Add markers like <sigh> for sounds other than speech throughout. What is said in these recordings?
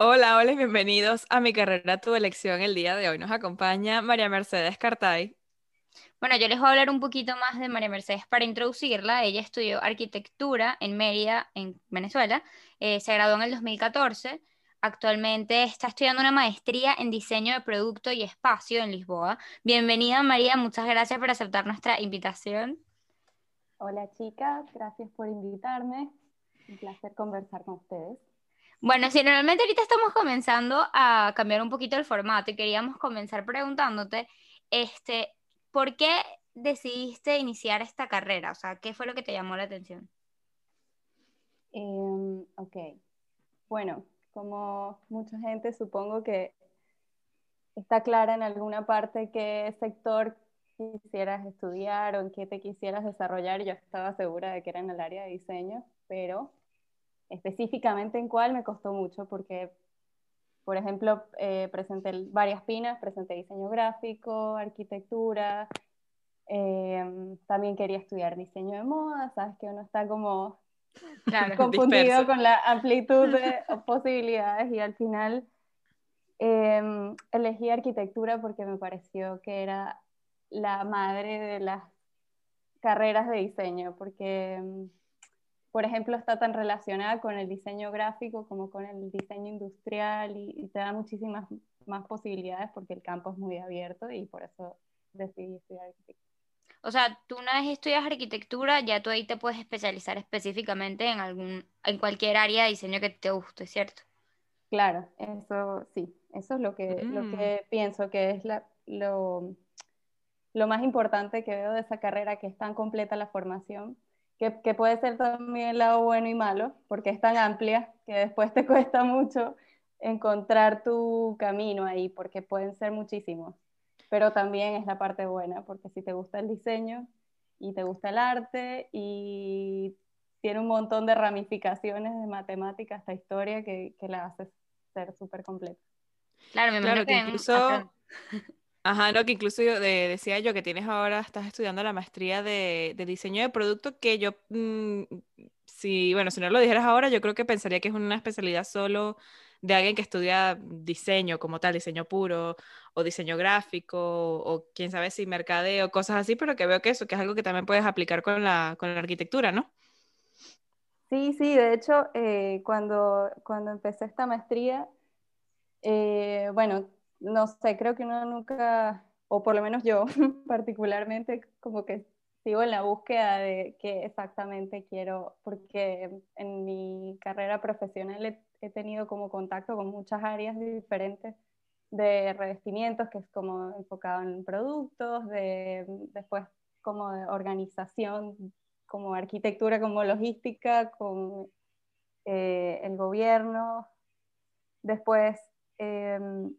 Hola, hola y bienvenidos a mi carrera Tu elección. El día de hoy nos acompaña María Mercedes Cartay. Bueno, yo les voy a hablar un poquito más de María Mercedes para introducirla. Ella estudió arquitectura en Mérida, en Venezuela. Eh, se graduó en el 2014. Actualmente está estudiando una maestría en diseño de producto y espacio en Lisboa. Bienvenida María, muchas gracias por aceptar nuestra invitación. Hola chicas, gracias por invitarme. Un placer conversar con ustedes. Bueno, si normalmente ahorita estamos comenzando a cambiar un poquito el formato y queríamos comenzar preguntándote, este, ¿por qué decidiste iniciar esta carrera? O sea, ¿qué fue lo que te llamó la atención? Em, ok, bueno, como mucha gente supongo que está clara en alguna parte qué sector quisieras estudiar o en qué te quisieras desarrollar. Yo estaba segura de que era en el área de diseño, pero específicamente en cuál me costó mucho porque, por ejemplo, eh, presenté varias pinas, presenté diseño gráfico, arquitectura, em, también quería estudiar diseño de moda, sabes que uno está como <laughs> confundido con la amplitud de <laughs> posibilidades y al final em, elegí arquitectura porque me pareció que era la madre de las carreras de diseño, porque em, por ejemplo, está tan relacionada con el diseño gráfico como con el diseño industrial y, te da muchísimas más posibilidades porque el campo es muy abierto y por eso decidí estudiar arquitectura. O sea, tú una vez estudias arquitectura, ya tú ahí te puedes especializar específicamente en algún, en cualquier área de diseño que te guste, ¿cierto? Claro, eso sí, eso es lo que, lo mm. que pienso que es la, lo, lo más importante que veo de esa carrera, que es tan completa la formación, que, puede ser también el lado bueno y malo, porque es tan amplia que después te <laughs> cuesta mucho encontrar tu camino ahí, porque pueden ser muchísimos. Pero también es la parte buena, porque si te gusta el diseño y te gusta el arte y tiene un montón de ramificaciones de matemática hasta historia que, la hace ser súper completa. Claro, me claro, que incluso... Ajá, no, que incluso yo, decía yo que tienes ahora, estás estudiando la maestría de, diseño de producto, que yo, mm, si, bueno, si no lo dijeras ahora, yo creo que pensaría que es una especialidad solo de alguien que estudia diseño como tal, diseño puro, o diseño gráfico, o, quién sabe si mercadeo, cosas así, pero que veo que eso, que es algo que también puedes aplicar con la, con la arquitectura, ¿no? Sí, sí, de hecho, eh, cuando, cuando empecé esta maestría, eh, bueno, no sé, creo que uno nunca, o por lo menos yo <laughs> particularmente, como que sigo en la búsqueda de qué exactamente quiero, porque en mi carrera profesional he, tenido como contacto con muchas áreas diferentes de revestimientos, que es como enfocado en productos, de, después como de organización, como arquitectura, como logística, con eh, el gobierno. Después em,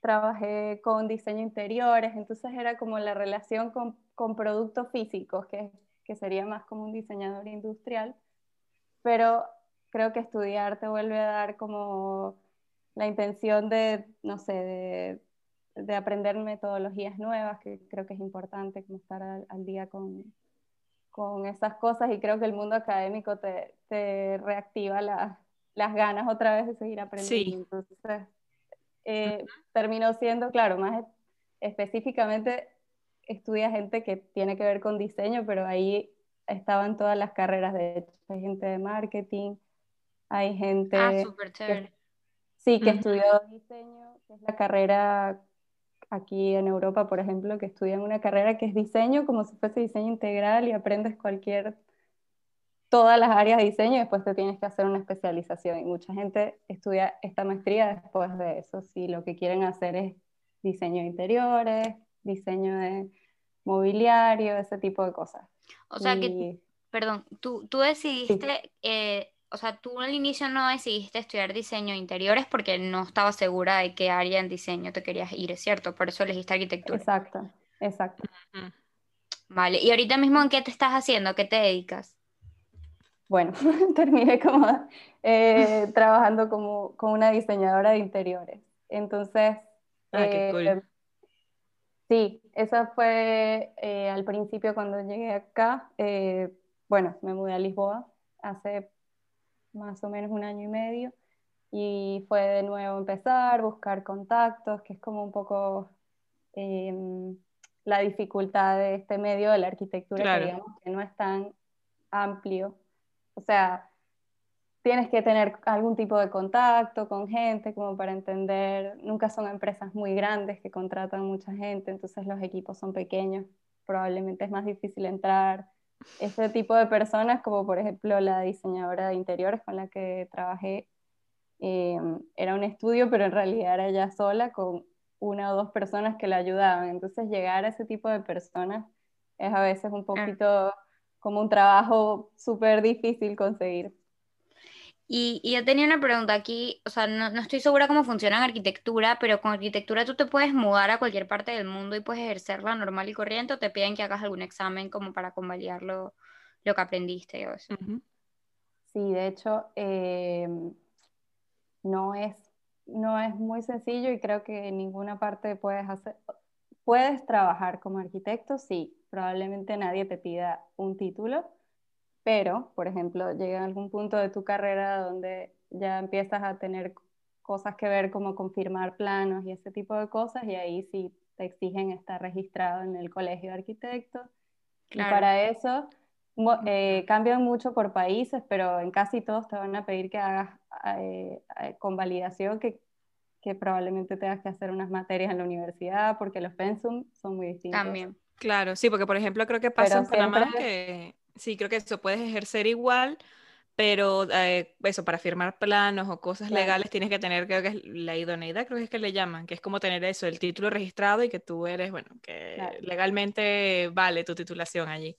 trabajé con diseño interiores, entonces era como la relación con, con productos físicos, que, que, sería más como un diseñador industrial, pero creo que estudiar te vuelve a dar como la intención de, no sé, de, de aprender metodologías nuevas, que creo que es importante como estar al, día con, con, esas cosas y creo que el mundo académico te, te reactiva las ganas otra vez de seguir aprendiendo. Sí. Entonces, eh, terminó siendo, claro, más específicamente estudia gente que tiene que ver con diseño, pero ahí estaban todas las carreras, de hecho, hay gente de marketing, hay gente... Ah, que, sí, que estudió diseño, que es la carrera aquí en Europa, por ejemplo, que estudian una carrera que es diseño como si fuese diseño integral y aprendes cualquier todas las áreas de diseño y después te tienes que hacer una especialización. Y mucha gente estudia esta maestría después de eso, si lo que quieren hacer es diseño de interiores, diseño de mobiliario, ese tipo de cosas. O sea que, perdón, tú, tú decidiste eh, o sea, tú al inicio no decidiste estudiar diseño de interiores porque no estabas segura de qué área en diseño te querías ir, ¿es cierto? Por eso elegiste arquitectura. Exacto, exacto. Vale, ¿y ahorita mismo en qué te estás haciendo? ¿A qué te dedicas? Bueno, <laughs> terminé como eh, trabajando como, como, una diseñadora de interiores. Entonces, ah, qué cool. Eh, sí, esa fue eh, al principio cuando llegué acá. bueno, me mudé a Lisboa hace más o menos un año y medio, y fue de nuevo empezar, buscar contactos, que es como un poco em, la dificultad de este medio de la arquitectura, que digamos que no es tan amplio. O sea, tienes que tener algún tipo de contacto con gente como para entender, nunca son empresas muy grandes que contratan mucha gente, entonces los equipos son pequeños, probablemente es más difícil entrar ese tipo de personas, como por ejemplo la diseñadora de interiores con la que trabajé, em, era un estudio, pero en realidad era ella sola con una o dos personas que la ayudaban. Entonces llegar a ese tipo de personas es a veces un poquito como un trabajo súper difícil conseguir. Y, yo tenía una pregunta aquí, o sea, no, no, estoy segura cómo funciona en arquitectura, pero con arquitectura tú te puedes mudar a cualquier parte del mundo y puedes ejercerla normal y corriente o te piden que hagas algún examen como para convalidar lo, lo que aprendiste o eso. Sí, de hecho, eh, no, es, no es muy sencillo y creo que en ninguna parte puedes hacer, puedes trabajar como arquitecto, sí, probablemente nadie te pida un título pero, por ejemplo, llega algún punto de tu carrera donde ya empiezas a tener cosas que ver como confirmar planos y ese tipo de cosas, y ahí sí te exigen estar registrado en el colegio de arquitectos. Y para eso eh, cambian mucho por países, pero en casi todos te van a pedir que hagas eh, eh, con validación que, que, probablemente tengas que hacer unas materias en la universidad porque los pensum son muy distintos. También. Claro, sí, porque por ejemplo creo que pasa en Panamá que Sí, creo que eso puedes ejercer igual, pero eh, eso, para firmar planos o cosas legales tienes que tener, creo que es la idoneidad, creo que es que le llaman, que es como tener eso, el título registrado y que tú eres, bueno, que legalmente vale tu titulación allí.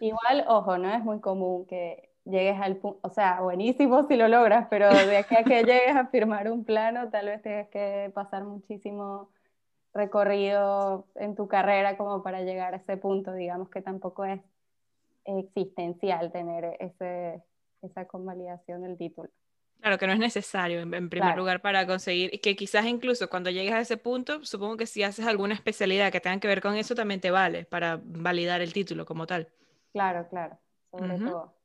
Igual, ojo, no es muy común que llegues al punto, o sea, buenísimo si lo logras, pero de aquí a que <laughs> llegues a firmar un plano, tal vez tengas que pasar muchísimo recorrido en tu carrera como para llegar a ese punto, digamos que tampoco es existencial tener ese, esa convalidación del título. Claro, que no es necesario en, primer lugar para conseguir, y que quizás incluso cuando llegues a ese punto, supongo que si haces alguna especialidad que tenga que ver con eso, también te vale para validar el título como tal. Claro, claro, sobre todo.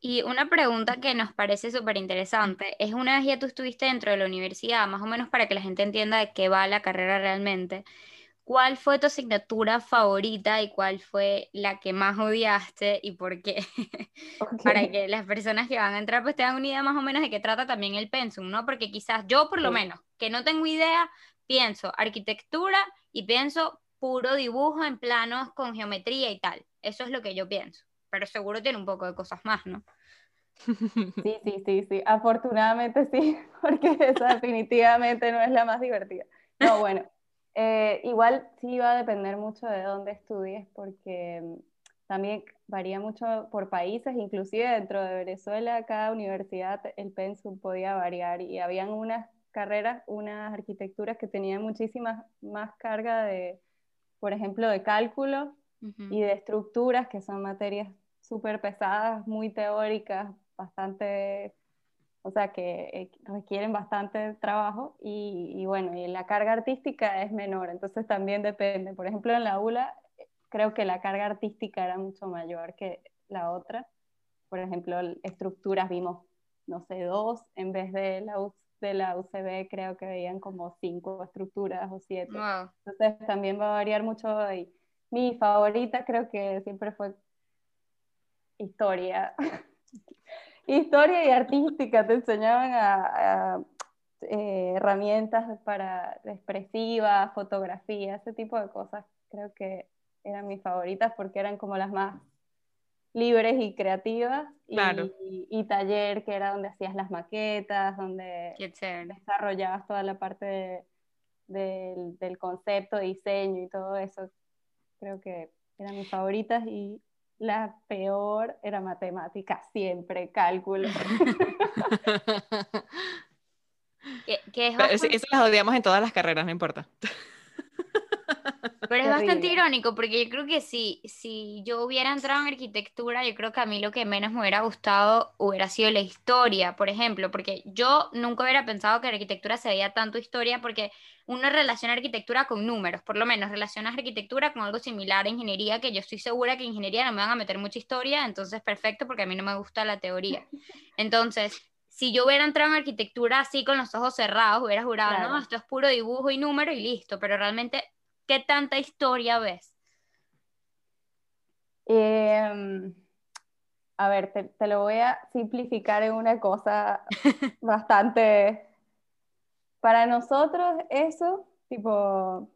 Y una pregunta que nos parece súper interesante es, una vez ya tú estuviste dentro de la universidad, más o menos para que la gente entienda de qué va la carrera realmente, ¿Cuál fue tu asignatura favorita y cuál fue la que más odiaste y por qué? <laughs> Para que las personas que van a entrar pues tengan una idea más o menos de qué trata también el pensum, ¿no? Porque quizás yo por lo menos, que no tengo idea, pienso arquitectura y pienso puro dibujo en planos con geometría y tal. Eso es lo que yo pienso. Pero seguro tiene un poco de cosas más, ¿no? Sí, sí, sí, sí. Afortunadamente sí, <laughs> porque esa definitivamente no es la más divertida. No, bueno. Eh, igual sí va a depender mucho de dónde estudies, porque mm, también varía mucho por países, inclusive dentro de Venezuela, cada universidad el pensum podía variar y habían unas carreras, unas arquitecturas que tenían muchísima más carga de, por ejemplo, de cálculo y de estructuras, que son materias súper pesadas, muy teóricas, bastante o sea que eh, requieren bastante trabajo y, bueno, y la carga artística es menor, entonces también depende. Por ejemplo, en la ULA creo que la carga artística era mucho mayor que la otra. Por ejemplo, estructuras vimos, no sé, dos, en vez de la, de la UCB creo que veían como cinco estructuras o siete. Entonces también va a variar mucho. Y mi favorita creo que siempre fue historia. <laughs> historia y artística, te enseñaban a, eh, herramientas para expresivas, fotografía, ese tipo de cosas. Creo que eran mis favoritas porque eran como las más libres y creativas. Y, taller, que era donde hacías las maquetas, donde desarrollabas toda la parte del, del concepto, diseño y todo eso. Creo que eran mis favoritas y la peor era matemática, siempre, cálculo. <laughs> que, es Eso las odiamos en todas las carreras, no importa. Pero es bastante irónico porque yo creo que si, si yo hubiera entrado en arquitectura, yo creo que a mí lo que menos me hubiera gustado hubiera sido la historia, por ejemplo, porque yo nunca hubiera pensado que arquitectura se veía tanto historia porque uno relaciona arquitectura con números, por lo menos relacionas arquitectura con algo similar a ingeniería, que yo estoy segura que ingeniería no me van a meter mucha historia, entonces perfecto porque a mí no me gusta la teoría. <laughs> Entonces, si yo hubiera entrado en arquitectura así con los ojos cerrados, hubiera jurado, no, esto es puro dibujo y número y listo, pero realmente ¿Qué tanta historia ves? Em, a ver, te, lo voy a simplificar en una cosa <laughs> bastante... Para nosotros eso, tipo,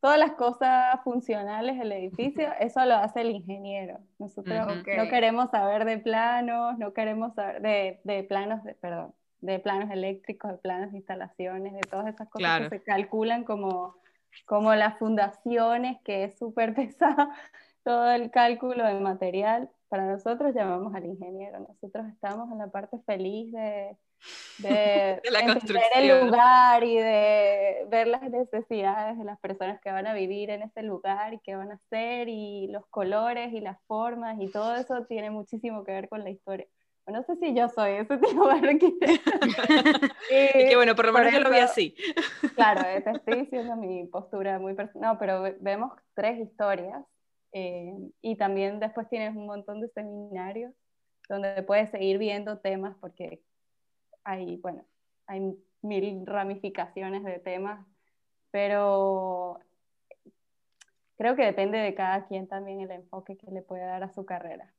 todas las cosas funcionales del edificio, <laughs> eso lo hace el ingeniero. Nosotros no queremos saber de planos, no queremos saber de, de planos, de, perdón, de planos eléctricos, de planos de instalaciones, de todas esas cosas que se calculan como como las fundaciones, que es súper <laughs> pesado todo el cálculo de material. Para nosotros llamamos al ingeniero, nosotros estamos en la parte feliz de, de, <laughs> entender el lugar y de ver las necesidades de las personas que van a vivir en ese lugar y qué van a hacer y los colores y las formas y todo eso tiene muchísimo que ver con la historia no sé si yo soy ese tipo de arquitecto. y que bueno, por lo menos yo lo vi así. <laughs> Claro, te estoy diciendo mi postura muy personal, no, pero vemos tres historias eh, y también después tienes un montón de seminarios donde puedes seguir viendo temas porque hay, bueno, hay mil ramificaciones de temas, pero creo que depende de cada quien también el enfoque que le puede dar a su carrera.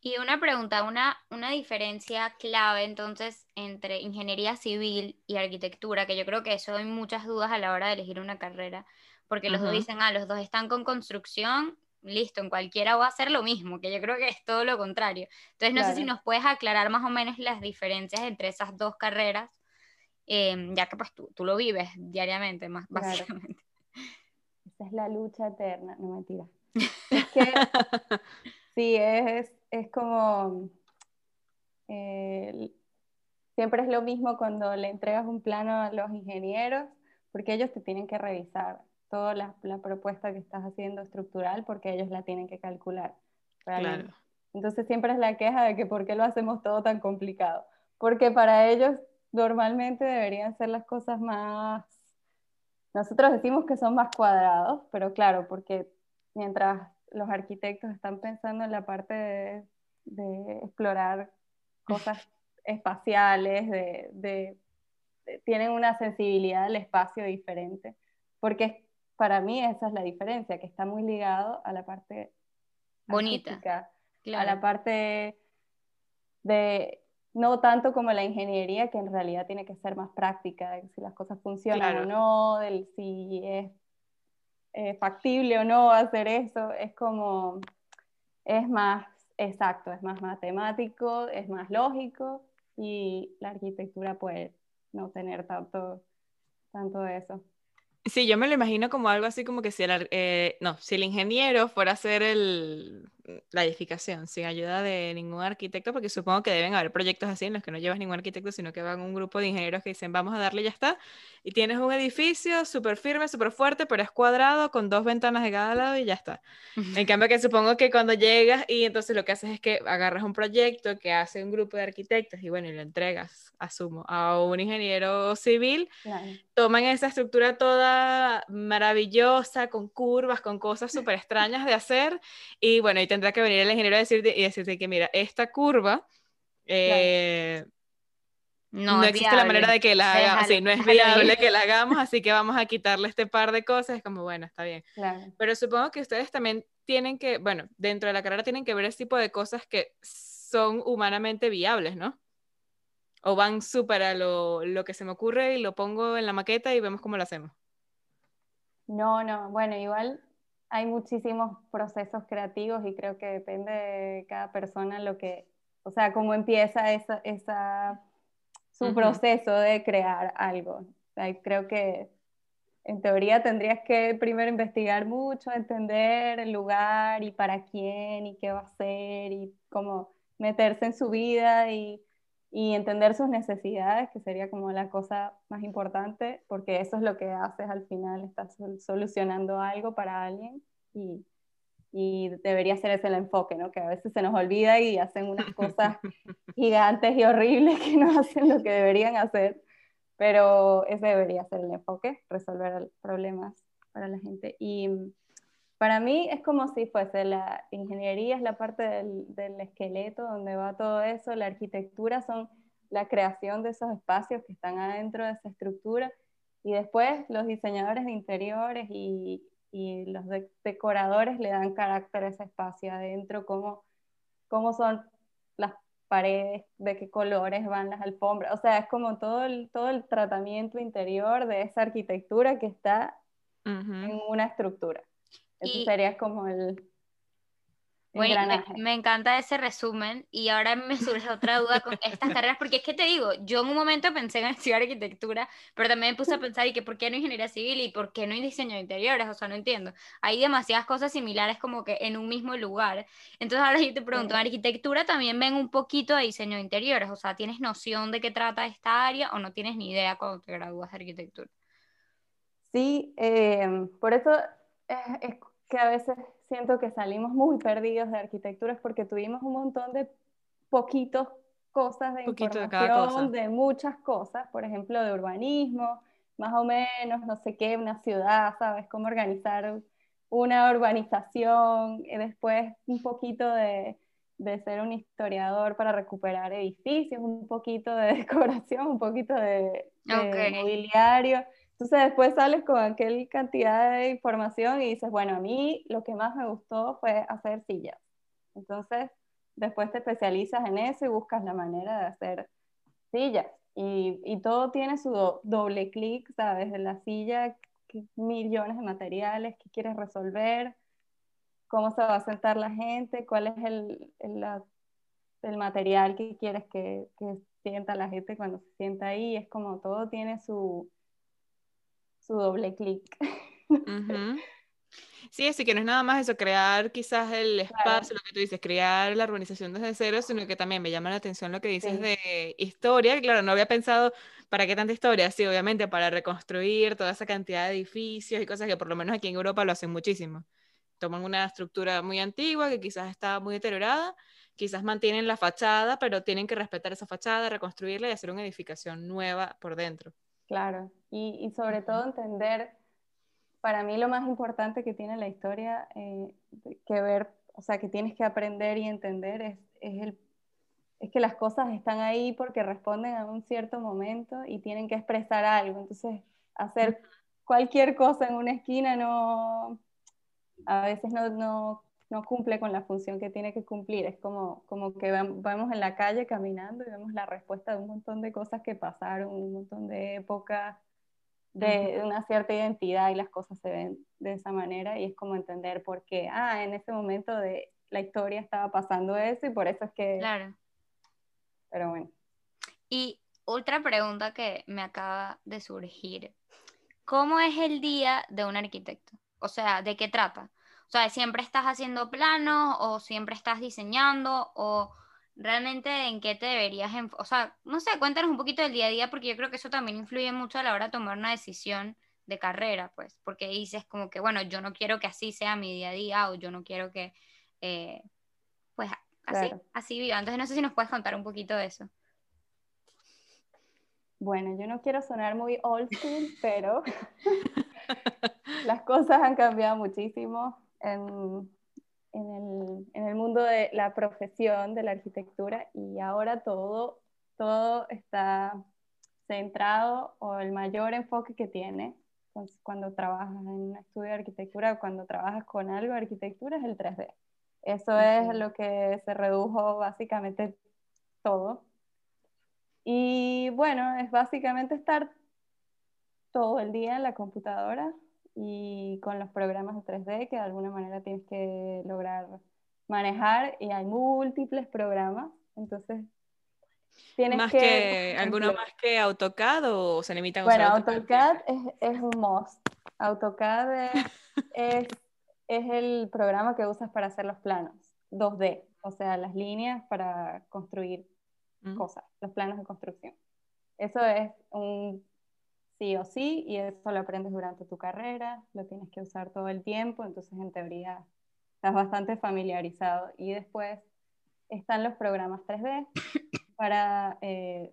Y una pregunta, una, una diferencia clave entonces entre ingeniería civil y arquitectura, que yo creo que eso hay muchas dudas a la hora de elegir una carrera, porque los dos dicen, ah, los dos están con construcción, listo, en cualquiera va a ser lo mismo, que yo creo que es todo lo contrario. Entonces, no sé si nos puedes aclarar más o menos las diferencias entre esas dos carreras, em, ya que pues tú, tú, lo vives diariamente, más básicamente. Esa es la lucha eterna, no mentira. <laughs> Es que <laughs> sí, es es como, eh, siempre es lo mismo cuando le entregas un plano a los ingenieros, porque ellos te tienen que revisar toda la, propuesta que estás haciendo estructural, porque ellos la tienen que calcular. Entonces siempre es la queja de que por qué lo hacemos todo tan complicado, porque para ellos normalmente deberían ser las cosas más, nosotros decimos que son más cuadrados, pero claro, porque mientras los arquitectos están pensando en la parte de, explorar cosas <laughs> espaciales, de, tienen una sensibilidad del espacio diferente, porque para mí esa es la diferencia, que está muy ligado a la parte bonita, a la parte de no tanto como la ingeniería, que en realidad tiene que ser más práctica, de si las cosas funcionan o no, del si es eh, factible o no hacer eso, es como, es más exacto, es más matemático, es más lógico y la arquitectura puede no tener tanto, tanto de eso. Sí, yo me lo imagino como algo así como que si el, eh, no, si el ingeniero fuera a hacer el, la edificación sin ayuda de ningún arquitecto, porque supongo que deben haber proyectos así en los que no llevas ningún arquitecto, sino que van un grupo de ingenieros que dicen vamos a darle y ya está, y tienes un edificio súper firme, súper fuerte, pero es cuadrado con dos ventanas de cada lado y ya está. En <laughs> cambio que supongo que cuando llegas y entonces lo que haces es que agarras un proyecto que hace un grupo de arquitectos y bueno, y lo entregas, asumo, a un ingeniero civil, toman esa estructura toda maravillosa, con curvas, con cosas súper extrañas de hacer, y bueno, y te tendrá que venir el ingeniero a decirte, y decirte que, mira, esta curva eh, no, existe la manera de que la hagamos, sí, no es <laughs> viable que la hagamos, así que vamos a quitarle este par de cosas, es como, bueno, está bien. Pero supongo que ustedes también tienen que, bueno, dentro de la carrera tienen que ver ese tipo de cosas que son humanamente viables, ¿no? O van súper a lo, lo que se me ocurre y lo pongo en la maqueta y vemos cómo lo hacemos. No, no, bueno, igual hay muchísimos procesos creativos y creo que depende de cada persona lo que, o sea, cómo empieza esa, esa su proceso de crear algo. creo que en teoría tendrías que primero investigar mucho, entender el lugar y para quién y qué va a hacer y cómo meterse en su vida y, y entender sus necesidades, que sería como la cosa más importante, porque eso es lo que haces al final, estás solucionando algo para alguien y, y debería ser ese el enfoque, ¿no? Que a veces se nos olvida y hacen unas cosas <laughs> gigantes y horribles que no hacen lo que deberían hacer, pero ese debería ser el enfoque, resolver problemas para la gente. Y para mí es como si fuese la ingeniería, es la parte del, del esqueleto donde va todo eso, la arquitectura son la creación de esos espacios que están adentro de esa estructura y después los diseñadores de interiores y, y los decoradores le dan carácter a ese espacio adentro, cómo, cómo son las paredes, de qué colores van las alfombras, o sea, es como todo el, todo el tratamiento interior de esa arquitectura que está en una estructura. Eso sería como el, bueno, me, encanta ese resumen y ahora me surge otra duda con estas carreras, porque es que te digo, yo en un momento pensé en estudiar arquitectura, pero también me puse a pensar, ¿y que por qué no ingeniería civil y por qué no diseño de interiores? O sea, no entiendo. Hay demasiadas cosas similares como que en un mismo lugar. Entonces ahora yo te pregunto, ¿en arquitectura también ven un poquito de diseño de interiores? O sea, ¿tienes noción de qué trata esta área o no tienes ni idea cuando te gradúas de arquitectura? Sí, eh, por eso es que a veces siento que salimos muy perdidos de arquitecturas porque tuvimos un montón de poquitos cosas de información de, muchas cosas, por ejemplo, de urbanismo, más o menos, no sé qué, una ciudad, ¿sabes? Cómo organizar una urbanización, y después un poquito de, de ser un historiador para recuperar edificios, un poquito de <laughs> decoración, un poquito de, de mobiliario. Entonces después sales con aquel cantidad de información y dices, bueno, a mí lo que más me gustó fue hacer sillas. Entonces después te especializas en eso y buscas la manera de hacer sillas. Y, y todo tiene su doble clic, ¿sabes? De la silla, millones de materiales que quieres resolver, cómo se va a sentar la gente, cuál es el, el, el material que quieres que, que sienta la gente cuando se sienta ahí. Es como todo tiene su su doble clic. Sí, así que no es nada más eso, crear quizás el espacio, lo que tú dices, crear la urbanización desde cero, sino que también me llama la atención lo que dices de historia. Claro, no había pensado para qué tanta historia, sí, obviamente para reconstruir toda esa cantidad de edificios y cosas que por lo menos aquí en Europa lo hacen muchísimo. Toman una estructura muy antigua que quizás está muy deteriorada, quizás mantienen la fachada, pero tienen que respetar esa fachada, reconstruirla y hacer una edificación nueva por dentro. Claro, y, sobre todo entender, para mí lo más importante que tiene la historia eh, que ver, o sea, que tienes que aprender y entender es, es, el, es que las cosas están ahí porque responden a un cierto momento y tienen que expresar algo. Entonces, hacer cualquier cosa en una esquina no, a veces no, no no cumple con la función que tiene que cumplir. Es como, como que vamos en la calle caminando y vemos la respuesta de un montón de cosas que pasaron, un montón de épocas, de, una cierta identidad y las cosas se ven de esa manera y es como entender por qué, ah, en ese momento de la historia estaba pasando eso y por eso es que... Claro. Pero bueno. Y otra pregunta que me acaba de surgir. ¿Cómo es el día de un arquitecto? O sea, ¿de qué trata? O sea, siempre estás haciendo planos o siempre estás diseñando o realmente en qué te deberías, o sea, no sé, cuéntanos un poquito del día a día porque yo creo que eso también influye mucho a la hora de tomar una decisión de carrera, pues, porque dices como que, bueno, yo no quiero que así sea mi día a día o yo no quiero que, eh, pues, así, así viva. Entonces, no sé si nos puedes contar un poquito de eso. Bueno, yo no quiero sonar muy old school, pero <laughs> <laughs> las cosas han cambiado muchísimo en, el, en, el, mundo de la profesión de la arquitectura y ahora todo, todo está centrado o el mayor enfoque que tiene pues, cuando trabajas en un estudio de arquitectura o cuando trabajas con algo de arquitectura es el 3D. Eso es lo que se redujo básicamente todo. Y bueno, es básicamente estar todo el día en la computadora y con los programas de 3D que de alguna manera tienes que lograr manejar y hay múltiples programas, entonces tienes más que... ¿Alguno más que AutoCAD o se limitan a Bueno, AutoCAD, es, es, un must AutoCAD <laughs> es, es el programa que usas para hacer los planos, 2D, o sea, las líneas para construir Mm. cosas, los planos de construcción. Eso es un sí o sí y eso lo aprendes durante tu carrera, lo tienes que usar todo el tiempo, entonces en teoría estás bastante familiarizado. Y después están los programas 3D <coughs> para, eh,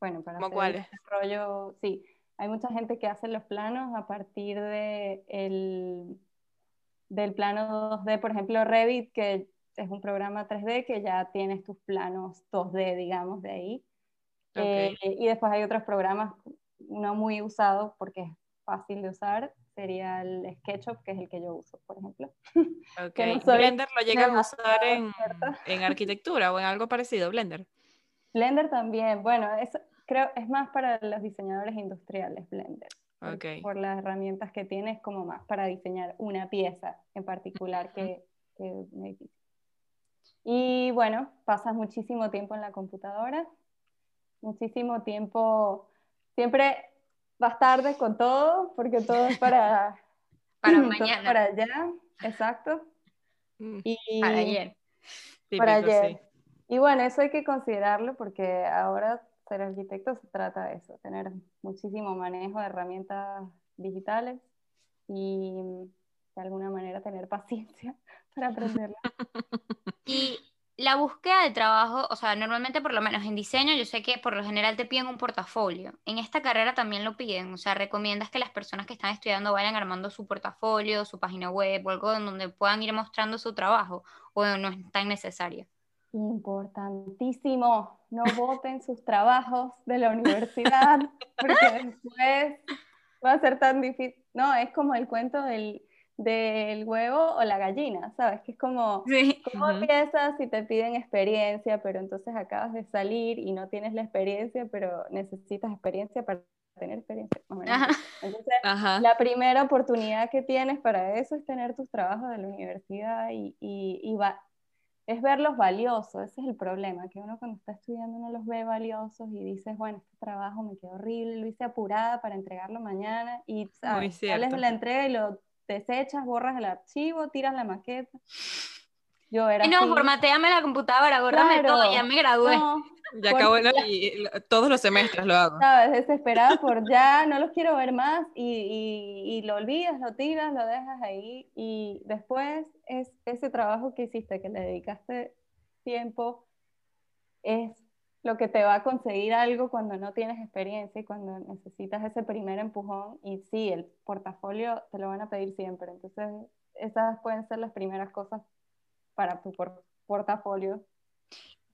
bueno, para ¿Cómo hacer cuáles? el desarrollo, sí, hay mucha gente que hace los planos a partir de el, del plano 2D, por ejemplo, Revit, que es un programa 3D que ya tienes tus planos 2D, digamos, de ahí. Eh, y después hay otros programas, no muy usados porque es fácil de usar, sería el SketchUp, que es el que yo uso, por ejemplo. <laughs> Ok. que no Blender lo llegas a usar en, arquitectura o en algo parecido, Blender. Blender también, bueno, es, creo es más para los diseñadores industriales, Blender. por- Ok. Por las herramientas que tiene, es como más para diseñar una pieza en particular que, que un edificio. Y bueno, pasas muchísimo tiempo en la computadora, muchísimo tiempo, siempre vas tarde con todo, porque todo es para, <laughs> Para <clears throat> todo es mañana. para allá, exacto. Mm, Y Para ayer. para ayer. sí. Y bueno, eso hay que considerarlo porque ahora ser arquitecto se trata de eso, tener muchísimo manejo de herramientas digitales y de alguna manera tener paciencia <laughs> para aprenderlas. <laughs> Y la búsqueda de trabajo, o sea, normalmente por lo menos en diseño, yo sé que por lo general te piden un portafolio. En esta carrera también lo piden, o sea, recomiendas que las personas que están estudiando vayan armando su portafolio, su página web o algo en donde puedan ir mostrando su trabajo, o no es tan necesario. Importantísimo, no voten sus trabajos de la universidad porque <laughs> después va a ser tan difícil. No, es como el cuento del, del huevo o la gallina, ¿sabes? Que es como... Sí. ¿Cómo empiezas si te piden experiencia, pero entonces acabas de salir y no tienes la experiencia, pero necesitas experiencia para tener experiencia? Ajá. Entonces, Ajá. la primera oportunidad que tienes para eso es tener tus trabajos de la universidad y, y, y va- es verlos valiosos, ese es el problema, que uno cuando está estudiando no los ve valiosos y dices, bueno, este trabajo me quedó horrible, lo hice apurada para entregarlo mañana y ¿sabes? sales de la entrega y lo desechas, borras el archivo, tiras la maqueta. Yo era Y no, formateame la computadora, bórrame Claro. todo, ya me gradué. No, Ya ¿no? y, todos los semestres lo hago. sabes, desesperada por ya, no los quiero ver más y, y- y lo olvidas, lo tiras, lo dejas ahí y después es ese trabajo que hiciste, que le dedicaste tiempo, es lo que te va a conseguir algo cuando no tienes experiencia y cuando necesitas ese primer empujón y sí, el portafolio te lo van a pedir siempre, entonces esas pueden ser las primeras cosas para tu por- portafolio,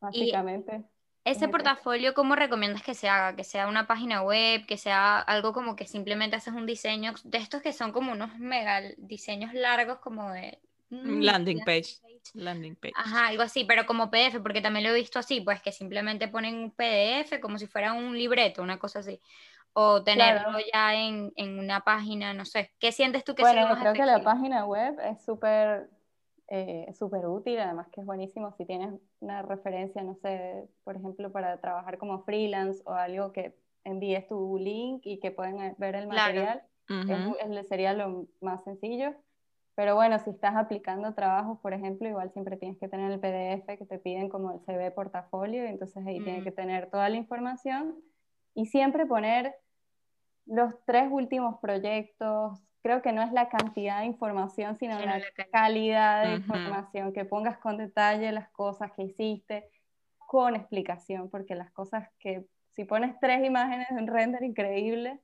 básicamente. Ese Ejemplo. portafolio, ¿cómo recomiendas que se haga? Que sea una página web, que sea algo como que simplemente haces un diseño de estos que son como unos mega diseños largos como de... mm, Landing page. Landing page. Ajá, algo así, pero como PDF, porque también lo he visto así, pues que simplemente ponen un PDF como si fuera un libreto, una cosa así. O tenerlo Claro. ya en, en una página, no sé. ¿Qué sientes tú que Bueno, creo que la efectivo? página web es súper eh, súper útil, además que es buenísimo si tienes una referencia, no sé, por ejemplo, para trabajar como freelance o algo que envíes tu link y que puedan eh, ver el Claro. material, es Ujú. mu- es- sería lo más sencillo. Pero bueno, si estás aplicando trabajos, por ejemplo, igual siempre tienes que tener el PDF que te piden como el CV portafolio, y entonces ahí tiene Mm. que tener toda la información y siempre poner los tres últimos proyectos. Creo que no es la cantidad de información, sino Sino la la calidad. de información, que pongas con detalle las cosas que hiciste, con explicación, porque las cosas que, si pones tres imágenes de un render increíble,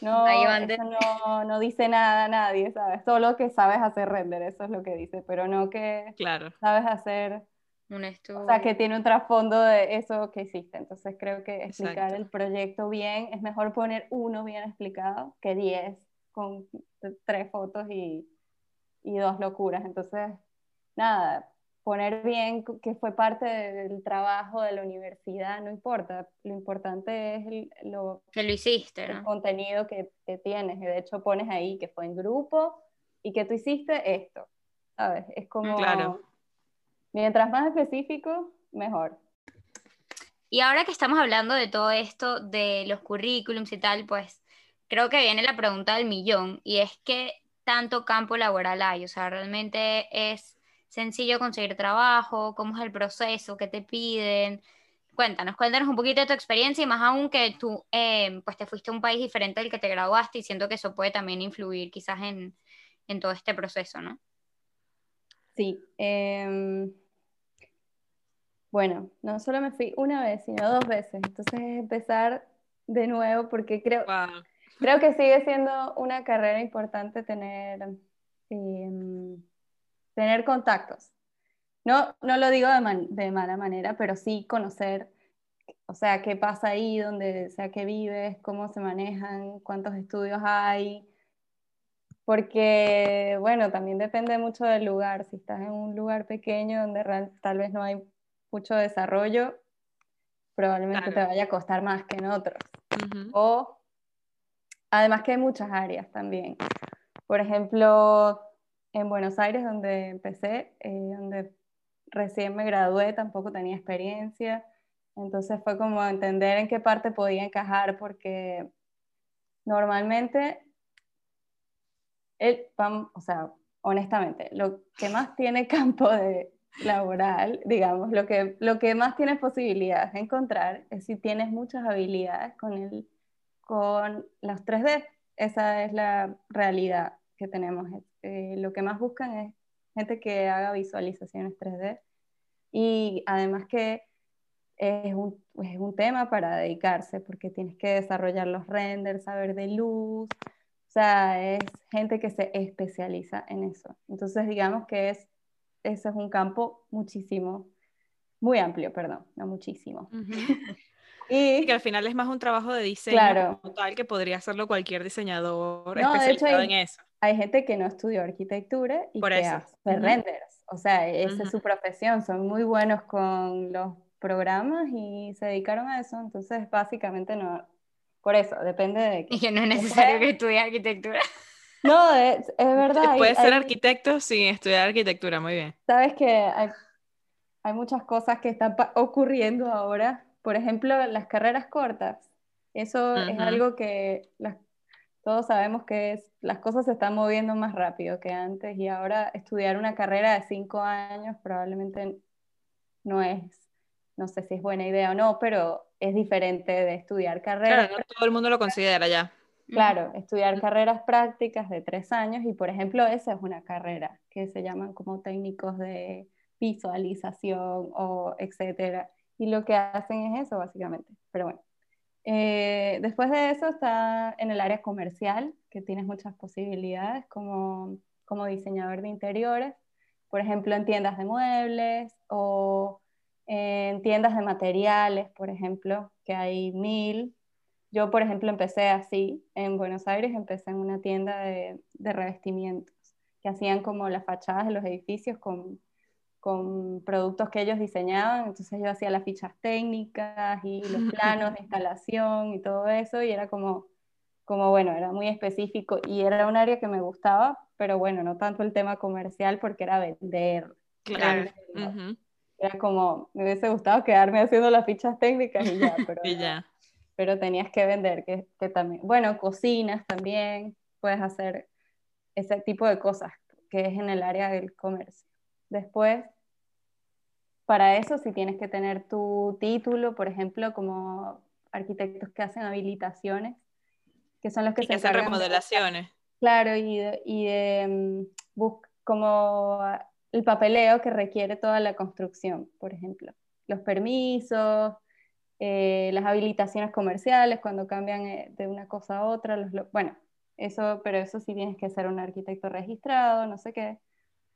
no, eso no, no dice nada a nadie, ¿sabes? Solo que sabes hacer render, eso es lo que dice, pero no que Claro. sabes hacer Un o estudio. sea, que tiene un trasfondo de eso que hiciste. Entonces creo que explicar Exacto. el proyecto bien, es mejor poner uno bien explicado que diez con tres fotos y, y dos locuras. Entonces, nada, poner bien que fue parte del trabajo de la universidad, no importa. Lo importante es el, lo, Que lo hiciste, el ¿no? contenido que, que tienes. Y de hecho pones ahí que fue en grupo y que tú hiciste esto. ¿Sabes? Es como... Claro. Mientras más específico, mejor. Y ahora que estamos hablando de todo esto, de los currículums y tal, pues, creo que viene la pregunta del millón y es que tanto campo laboral hay, o sea, realmente es sencillo conseguir trabajo, cómo es el proceso, qué te piden. Cuéntanos, cuéntanos un poquito de tu experiencia y más aún que tú eh, pues te fuiste a un país diferente del que te graduaste y siento que eso puede también influir quizás en, en todo este proceso, ¿no? Sí. Em, bueno, no solo me fui una vez, sino dos veces. Entonces empezar de nuevo porque creo, creo que sigue siendo una carrera importante tener, em, tener contactos. No, no lo digo de, de, mala manera, pero sí conocer, o sea, qué pasa ahí, donde sea que vives, cómo se manejan, cuántos estudios hay, porque, bueno, también depende mucho del lugar. Si estás en un lugar pequeño donde tal vez no hay mucho desarrollo, probablemente te vaya a costar más que en otros. O, además que hay muchas áreas también. Por ejemplo, en Buenos Aires, donde empecé, eh, donde recién me gradué, tampoco tenía experiencia. Entonces fue como entender en qué parte podía encajar, porque normalmente el, o sea, honestamente, lo que más tiene campo de laboral, digamos, lo que, lo que más tienes posibilidades de encontrar es si tienes muchas habilidades con, el, con los 3D. Esa es la realidad que tenemos. Eh, lo que más buscan es gente que haga visualizaciones 3D y además que es un, es un tema para dedicarse porque tienes que desarrollar los renders, saber de luz, sea, es gente que se especializa en eso. Entonces, digamos que es, ese es un campo muchísimo, muy amplio, perdón, no muchísimo. <laughs> y que al final es más un trabajo de diseño claro. tal que podría hacerlo cualquier diseñador especializado en eso. Hay gente que no estudió arquitectura y que hace renders. O sea, esa es su profesión, son muy buenos con los programas y se dedicaron a eso, entonces básicamente no, por eso, depende de... Y que no es necesario que estudie arquitectura. No, es, es <laughs> verdad. Puedes ser arquitecto sin estudiar arquitectura, muy bien. Sabes que hay, hay muchas cosas que están ocurriendo ahora. Por ejemplo, las carreras cortas. Eso es algo que las, todos sabemos que es, las cosas se están moviendo más rápido que antes y ahora estudiar una carrera de cinco años probablemente no es, no sé si es buena idea o no, pero es diferente de estudiar carreras. Claro, no todo el mundo lo considera ya. Claro, estudiar carreras prácticas de tres años y por ejemplo esa es una carrera que se llaman como técnicos de visualización o etcétera. Y lo que hacen es eso básicamente. Pero bueno, eh, después de eso está en el área comercial, que tienes muchas posibilidades como, como diseñador de interiores, por ejemplo en tiendas de muebles o en tiendas de materiales, por ejemplo, que hay mil. Yo, por ejemplo, empecé así en Buenos Aires, empecé en una tienda de, revestimientos, que hacían como las fachadas de los edificios con, con productos que ellos diseñaban, entonces yo hacía las fichas técnicas y los <laughs> planos de instalación y todo eso, y era como, como, bueno, era muy específico y era un área que me gustaba, pero bueno, no tanto el tema comercial porque era vender. Claro. Era como, me hubiese gustado quedarme haciendo las fichas técnicas y ya, <laughs> pero, pero tenías que vender, que, que, también, bueno, cocinas también, puedes hacer ese tipo de cosas, que es en el área del comercio. Después, para eso sí tienes que tener tu título, por ejemplo, como arquitectos que hacen habilitaciones, que son los que se hacen remodelaciones. claro, y de, y de mm, como el papeleo que requiere toda la construcción, por ejemplo. Los permisos, eh, las habilitaciones comerciales cuando cambian eh, de una cosa a otra. Los, bueno, eso, pero eso sí tienes que ser un arquitecto registrado, no sé qué,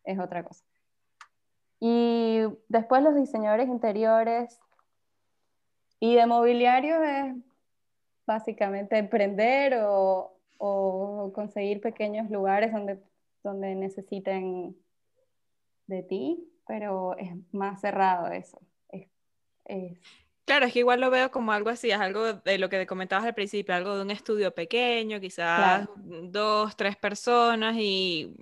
es otra cosa. Y después los diseñadores interiores y de mobiliario es básicamente emprender o, o conseguir pequeños lugares donde, donde necesiten de ti, pero es más cerrado eso. Claro, es que igual lo veo como algo así, es algo de lo que comentabas al principio, algo de un estudio pequeño, quizás dos, tres personas y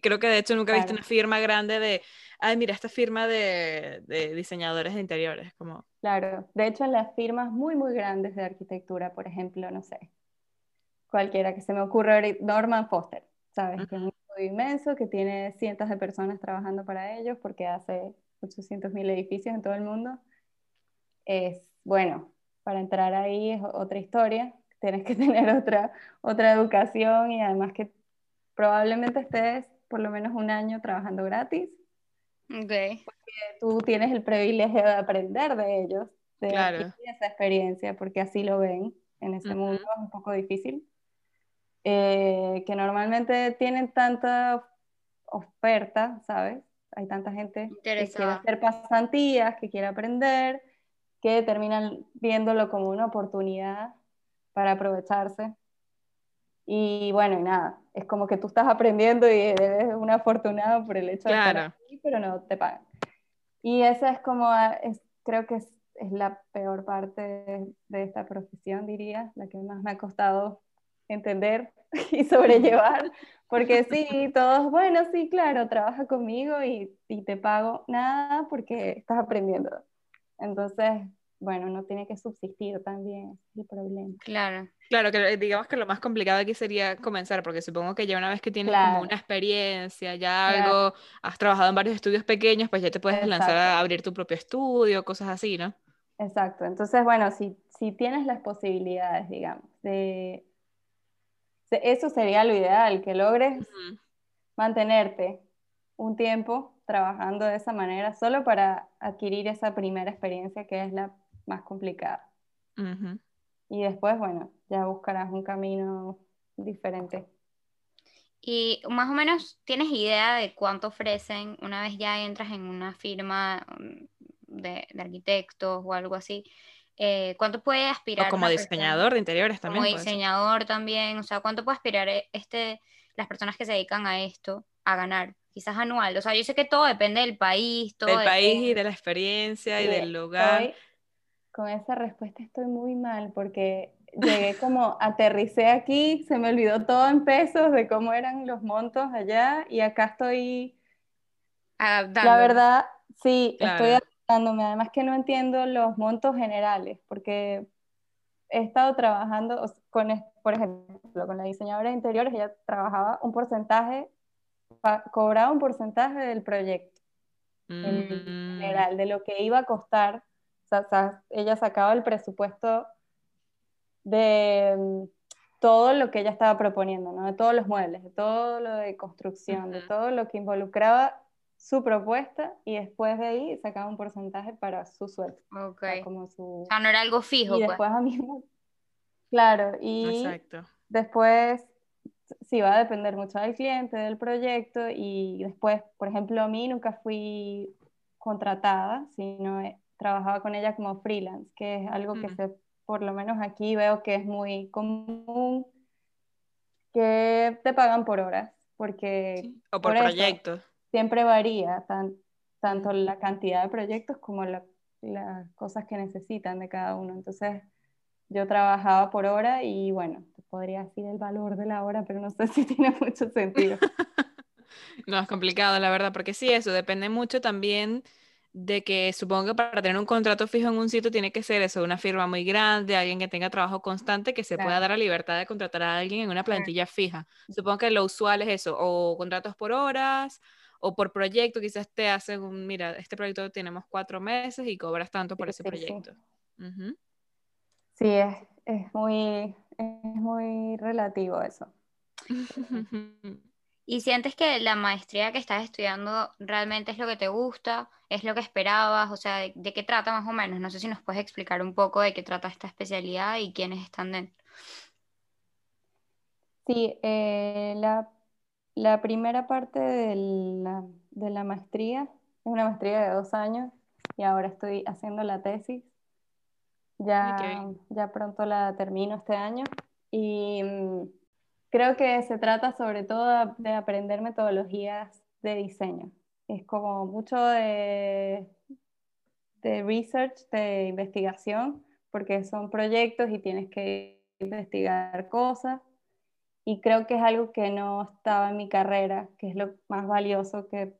creo que de hecho nunca he visto una firma grande de, ay, mira, esta firma de, de, diseñadores de interiores, como... Claro, de hecho en las firmas muy, muy grandes de arquitectura, por ejemplo, no sé, cualquiera que se me ocurra, Norman Foster, ¿sabes? Que es un estudio inmenso, que tiene cientos de personas trabajando para ellos porque hace 800 mil edificios en todo el mundo. Es, bueno, para entrar ahí es otra historia, tienes que <laughs> tener otra, otra educación y además que probablemente estés por lo menos un año trabajando gratis. Okay. Porque tú tienes el privilegio de aprender de ellos, de esa experiencia, porque así lo ven en ese mundo, es un poco difícil. Eh, que normalmente tienen tanta oferta, ¿sabes? Hay tanta gente que quiere hacer pasantías, que quiere aprender, que terminan viéndolo como una oportunidad para aprovecharse. Y bueno, y nada, es como que tú estás aprendiendo y eres un afortunado por el hecho de estar aquí, pero no te pagan. Y esa es como, es, creo que es, es, la peor parte de esta profesión, diría, la que más me ha costado entender <laughs> y sobrellevar, porque sí, todos, bueno, sí, claro, trabaja conmigo y, y te pago nada porque estás aprendiendo. Entonces, bueno, no tiene que subsistir también, es el problema. Claro. Claro, que digamos que lo más complicado aquí sería comenzar, porque supongo que ya una vez que tienes como una experiencia, ya algo, has trabajado en varios estudios pequeños, pues ya te puedes lanzar a abrir tu propio estudio, cosas así, ¿no? Exacto. Entonces, bueno, si, si tienes las posibilidades, digamos, de eso sería lo ideal, que logres mantenerte un tiempo trabajando de esa manera solo para adquirir esa primera experiencia que es la más complicada. Y después, bueno, ya buscarás un camino diferente. Y más o menos, ¿tienes idea de cuánto ofrecen una vez ya entras en una firma de, de arquitectos o algo así? Eh, ¿Cuánto puede aspirar? O como diseñador de interiores también. Como diseñador también, o sea, ¿cuánto puede aspirar eh, este, las personas que se dedican a esto a ganar? Quizás anual, o sea, yo sé que todo depende del país, todo del país y de la experiencia y del lugar. con esa respuesta estoy muy mal porque llegué <laughs> como aterricé aquí, se me olvidó todo en pesos de cómo eran los montos allá y acá estoy La verdad, sí, estoy además que no entiendo los montos generales, porque he estado trabajando con, por ejemplo, con la diseñadora de interiores, ella trabajaba un porcentaje, cobraba un porcentaje del proyecto, en mm. general, de lo que iba a costar. O sea, ella sacaba el presupuesto de mm, todo lo que ella estaba proponiendo, ¿no? de todos los muebles, de todo lo de construcción, de todo lo que involucraba su propuesta y después de ahí sacaba un porcentaje para su sueldo. Ok. como su... O sea, no era algo fijo. Y pues. después a mí, <laughs> claro, y después sí va a depender mucho del cliente, del proyecto y después, por ejemplo, a mí nunca fui contratada, sino trabajaba con ella como freelance, que es algo que mm. se, por lo menos aquí veo que es muy común, que te pagan por horas, porque... O por, proyectos siempre varía tanto la cantidad de proyectos como las cosas que necesitan de cada uno. Entonces, yo trabajaba por hora y bueno, podría decir el valor de la hora, pero no sé <laughs> si tiene mucho sentido. <laughs> no, es complicado, la verdad, porque sí, eso depende mucho también de que supongo que para tener un contrato fijo en un sitio tiene que ser eso, una firma muy grande, alguien que tenga trabajo constante, que se pueda dar la libertad de contratar a alguien en una plantilla fija. Supongo que lo usual es eso, o contratos por horas, o por proyecto, quizás te hacen un, mira, este proyecto tenemos cuatro meses y cobras tanto por ese proyecto. Sí, es, es, muy, es muy relativo eso. <laughs> ¿Y sientes que la maestría que estás estudiando realmente es lo que te gusta? ¿Es lo que esperabas? O sea, ¿de, qué trata más o menos? No sé si nos puedes explicar un poco de qué trata esta especialidad y quiénes están dentro. Sí, eh, la la primera parte de la, de la maestría es una maestría de dos años y ahora estoy haciendo la tesis. Ya, ya pronto la termino este año. Y mm, creo que se trata sobre todo de aprender metodologías de diseño. Es como mucho de, de research, de investigación, porque son proyectos y tienes que investigar cosas. Y creo que es algo que no estaba en mi carrera, que es lo más valioso que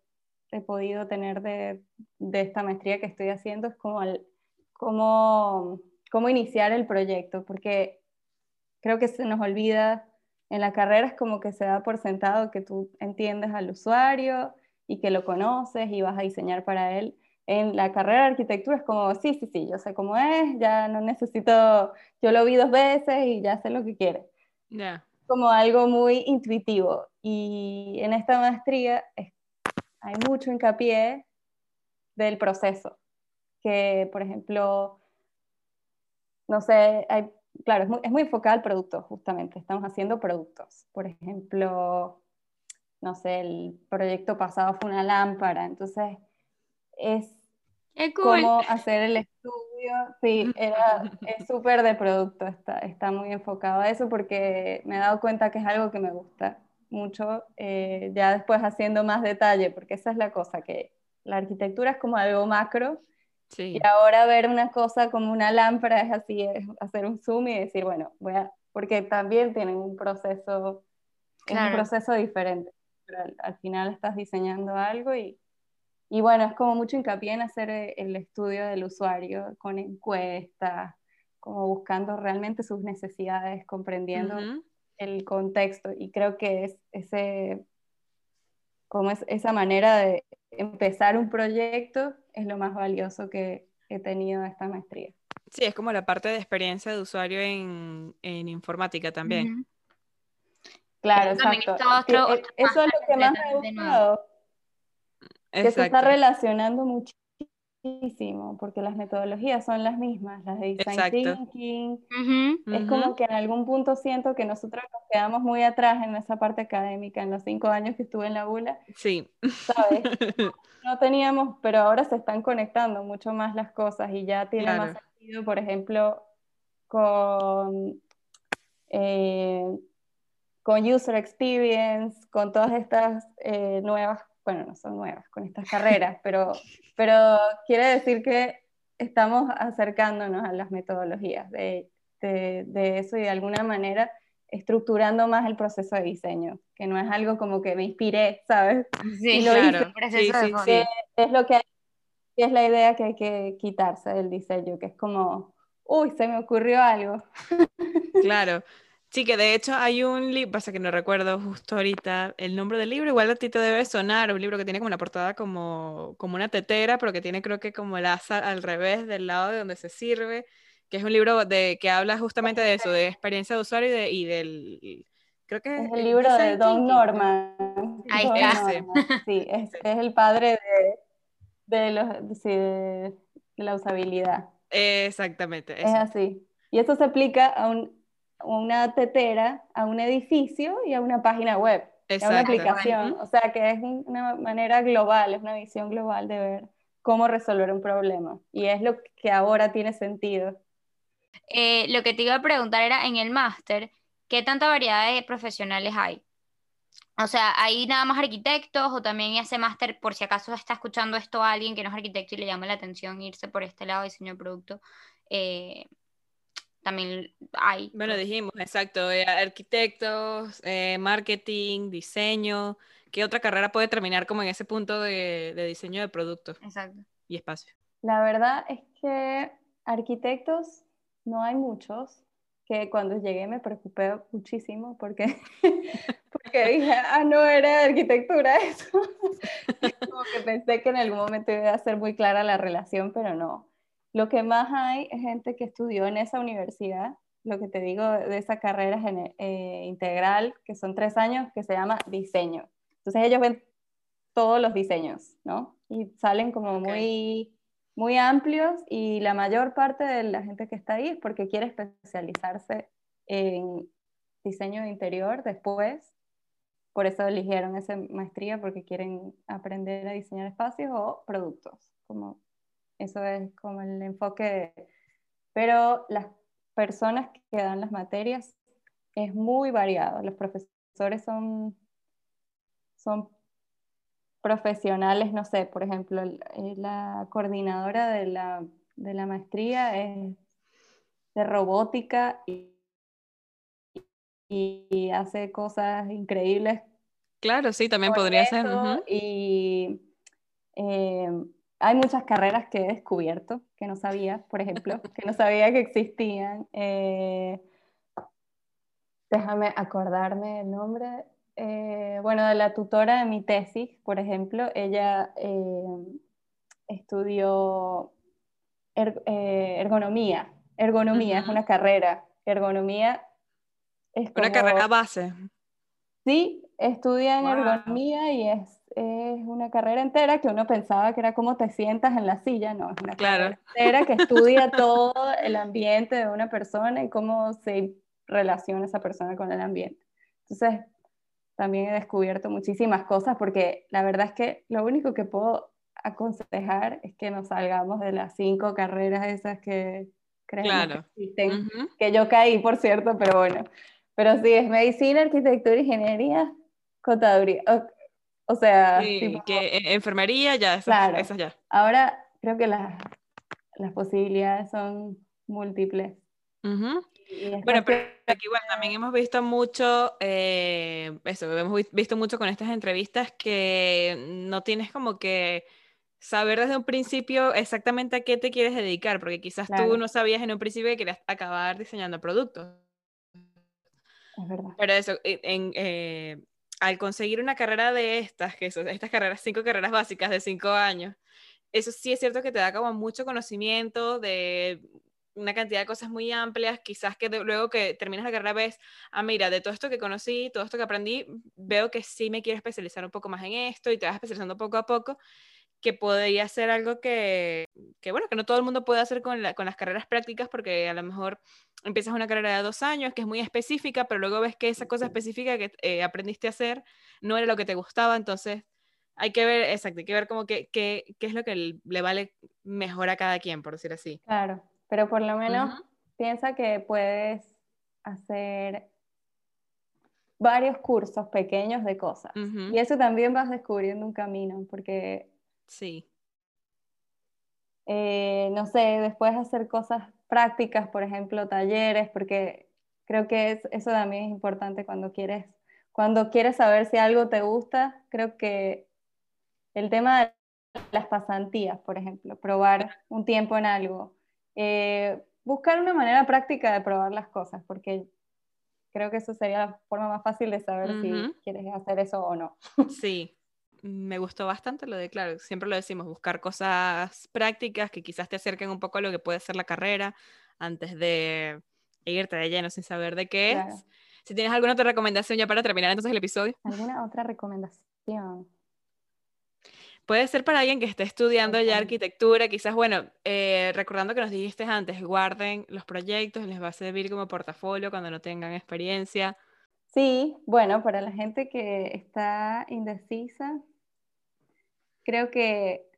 he podido tener de, de esta maestría que estoy haciendo, es como, el, cómo, cómo iniciar el proyecto, porque creo que se nos olvida en la carrera, es como que se da por sentado que tú entiendes al usuario y que lo conoces y vas a diseñar para él. En la carrera de arquitectura es como, sí, sí, sí, yo sé cómo es, ya no necesito, yo lo vi dos veces y ya sé lo que quiere. Ya. Como algo muy intuitivo. Y en esta maestría hay mucho hincapié del proceso, que por ejemplo, no sé, hay, claro, es muy, es muy enfocada al producto, justamente, estamos haciendo productos. Por ejemplo, no sé, el proyecto pasado fue una lámpara, entonces es cómo hacer el estudio, sí, era, es súper de producto, está, está muy enfocado a eso porque me he dado cuenta que es algo que me gusta mucho, eh, ya después haciendo más detalle, porque esa es la cosa, que la arquitectura es como algo macro, Sí. y ahora ver una cosa como una lámpara es así, es hacer un zoom y decir, bueno, voy a, porque también tienen un proceso, es un proceso diferente, pero al, al final estás diseñando algo y, y bueno, es como mucho hincapié en hacer eh, el estudio del usuario con encuestas, como buscando realmente sus necesidades, comprendiendo el contexto. Y creo que es ese como es esa manera de empezar un proyecto es lo más valioso que he tenido en esta maestría. Sí, es como la parte de experiencia de usuario en, en informática también. Claro, Eso también exacto. otro- eh, otro eso es lo que más me ha gustado, que se está relacionando muchísimo, porque las metodologías son las mismas, las de design Exacto. thinking. Es como que en algún punto siento que nosotros nos quedamos muy atrás en esa parte académica, en los cinco años que estuve en la ULA, Sí. ¿sabes? <laughs> no teníamos, pero ahora se están conectando mucho más las cosas y ya tiene más sentido, por ejemplo, con, eh, con user experience, con todas estas eh, nuevas, bueno, no son nuevas, con estas carreras, pero, pero quiere decir que estamos acercándonos a las metodologías de, de, de eso y de alguna manera estructurando más el proceso de diseño, que no es algo como que me inspiré, ¿sabes? Sí, Y lo Claro. hice. Sí, sí, sí. es lo que hay- que es la idea que hay que quitarse del diseño, que es como, uy, se me ocurrió algo. Claro. <laughs> Sí, que de hecho hay un libro, pasa que no recuerdo justo ahorita el nombre del libro, igual a ti te debe sonar, un libro que tiene como una portada como, como una tetera, pero que tiene creo que como el asa al revés del lado de donde se sirve, que es un libro de, que habla justamente de eso, de experiencia de usuario y, de, y del, creo que Es el libro de Don. Norman. Ahí está. Norman, <laughs> Sí, es, es el padre de, de, los, sí, de, de la usabilidad. Exactamente, Es eso. así. Y eso se aplica a, un, a una tetera, a un edificio y a una página web, a una aplicación. O sea que es un- una manera global, es una visión global de ver cómo resolver un problema. Y es lo que ahora tiene sentido. Eh, lo que te iba a preguntar era en el máster, ¿qué tanta variedad de profesionales hay? O sea, ¿hay nada más arquitectos o también hace máster por si acaso está escuchando esto a alguien que no es arquitecto y le llama la atención irse por este lado de diseño de producto? Eh, también hay. Bueno, pues. dijimos, exacto, eh, arquitectos, eh, marketing, diseño. ¿Qué otra carrera puede terminar como en ese punto de, de diseño de productos Exacto. y espacio? La verdad es que arquitectos no hay muchos, que cuando llegué me preocupé muchísimo porque, <laughs> porque dije, ah, no era arquitectura eso. <laughs> Como que pensé que en algún momento iba a ser muy clara la relación, pero no. Lo que más hay es gente que estudió en esa universidad, lo que te digo de esa carrera eh, integral, que son tres años, que se llama diseño. Entonces ellos ven todos los diseños, ¿no? Y salen como muy, muy amplios y la mayor parte de la gente que está ahí es porque quiere especializarse en diseño de interior después. Por eso eligieron esa maestría, porque quieren aprender a diseñar espacios o productos. Como, eso es como el enfoque. Pero las personas que dan las materias es muy variado. Los profesores son, son profesionales, no sé, por ejemplo, eh, la coordinadora de la, de la maestría es de robótica y, y- hace cosas increíbles Claro, sí, también podría ser. y eh, hay muchas carreras que he descubierto que no sabía, por ejemplo, que no sabía que existían. Eh, déjame acordarme el nombre. Eh, bueno, de la tutora de mi tesis, por ejemplo, ella eh, estudió eh, ergonomía. Ergonomía es una carrera. Ergonomía es Una carrera base. Sí, estudia en ergonomía y es, es, una carrera entera que uno pensaba que era como te sientas en la silla, no, es una carrera entera que estudia todo el ambiente de una persona y cómo se relaciona esa persona con el ambiente. Entonces, también he descubierto muchísimas cosas porque la verdad es que lo único que puedo aconsejar es que nos salgamos de las cinco carreras esas que creemos que existen, que yo caí, por cierto, pero bueno. Pero sí, es medicina, arquitectura, ingeniería, contaduría. O, sea, sí, que e, enfermería, ya, esas, claro. ya. Ahora creo que las, las posibilidades son múltiples. Bueno, pero aquí igual también hemos visto mucho, eh, eso, hemos visto mucho con estas entrevistas que no tienes como que saber desde un principio exactamente a qué te quieres dedicar, porque quizás tú no sabías en un principio que querías acabar diseñando productos. Es verdad. Pero eso, eh, en, eh, al conseguir una carrera de estas, que son estas carreras, cinco carreras básicas de cinco años, eso sí es cierto que te da como mucho conocimiento de una cantidad de cosas muy amplias, quizás que luego que terminas la carrera ves, ah, mira, de todo esto que conocí, todo esto que aprendí, veo que sí me quiero especializar un poco más en esto y te vas especializando poco a poco que podría ser algo que, que, bueno, que no todo el mundo puede hacer con, con, las carreras prácticas porque a lo mejor empiezas una carrera de dos años que es muy específica, pero luego ves que esa cosa específica que eh, aprendiste a hacer no era lo que te gustaba, entonces hay que ver, exacto, hay que ver como que, qué es lo que le vale mejor a cada quien, por decir así. Claro, pero por lo menos piensa que puedes hacer varios cursos pequeños de cosas. Y eso también vas descubriendo un camino, porque Sí. Eh, no sé, después hacer cosas prácticas, por ejemplo, talleres, porque creo que es, eso también es importante cuando quieres, cuando quieres saber si algo te gusta, creo que el tema de las pasantías, por ejemplo, probar un tiempo en algo, eh, buscar una manera práctica de probar las cosas, porque creo que eso sería la forma más fácil de saber si quieres hacer eso o no. Sí, me gustó bastante lo de, claro, siempre lo decimos, buscar cosas prácticas que quizás te acerquen un poco a lo que puede ser la carrera antes de irte de lleno sin saber de qué es. Si tienes alguna otra recomendación ya para terminar entonces el episodio. ¿Alguna otra recomendación? Puede ser para alguien que esté estudiando ya arquitectura, quizás, bueno, eh, recordando que nos dijiste antes, guarden los proyectos, les va a servir como portafolio cuando no tengan experiencia. Sí, bueno, para la gente que está indecisa, creo que,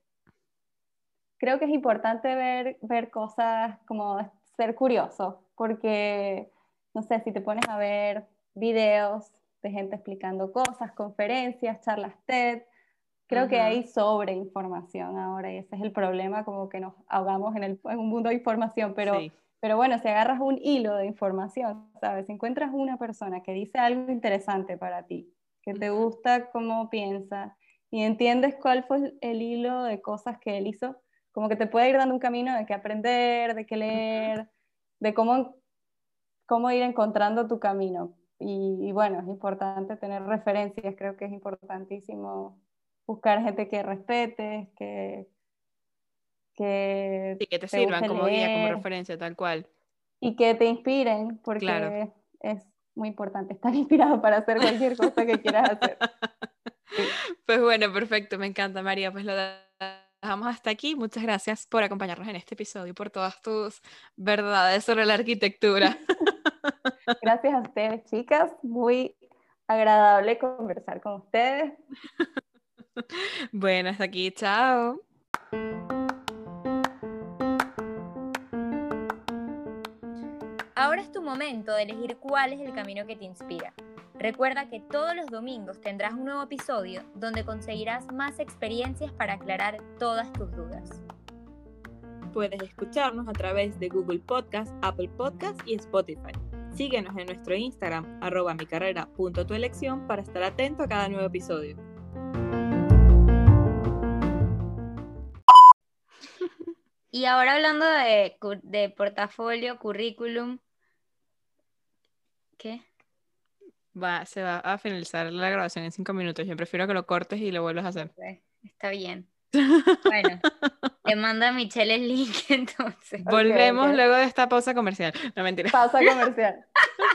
creo que es importante ver, ver cosas como ser curioso, porque, no sé, si te pones a ver videos de gente explicando cosas, conferencias, charlas TED, creo que hay sobreinformación ahora y ese es el problema, como que nos ahogamos en, el, en un mundo de información, pero, pero bueno, si agarras un hilo de información, ¿sabes? Si encuentras una persona que dice algo interesante para ti, que te gusta cómo piensa, y entiendes cuál fue el hilo de cosas que él hizo, como que te puede ir dando un camino de qué aprender, de qué leer, de cómo, cómo ir encontrando tu camino. Y, bueno, es importante tener referencias, creo que es importantísimo buscar gente que respetes, que... Que, que te, sirvan como guía, como referencia, tal cual. Y que te inspiren, porque es muy importante estar <laughs> inspirado para hacer cualquier cosa que quieras hacer. <laughs> Pues bueno, perfecto, me encanta María, pues lo dejamos hasta aquí. Muchas gracias por acompañarnos en este episodio y por todas tus verdades sobre la arquitectura. <laughs> Gracias a ustedes, chicas. Muy agradable conversar con ustedes. <laughs> Bueno, hasta aquí, chao. Ahora es tu momento de elegir cuál es el camino que te inspira. Recuerda que todos los domingos tendrás un nuevo episodio donde conseguirás más experiencias para aclarar todas tus dudas. Puedes escucharnos a través de Google Podcast, Apple Podcast y Spotify. Síguenos en nuestro Instagram, arroba mi carrera tu elección, para estar atento a cada nuevo episodio. Y ahora hablando de, de portafolio, currículum, ¿qué? Va, se va a finalizar la grabación en cinco minutos. Yo prefiero que lo cortes y lo vuelvas a hacer. Está bien. Bueno, <laughs> te manda Michelle el link <laughs> entonces. Volvemos luego de esta pausa comercial. No mentira. Pausa comercial. <laughs>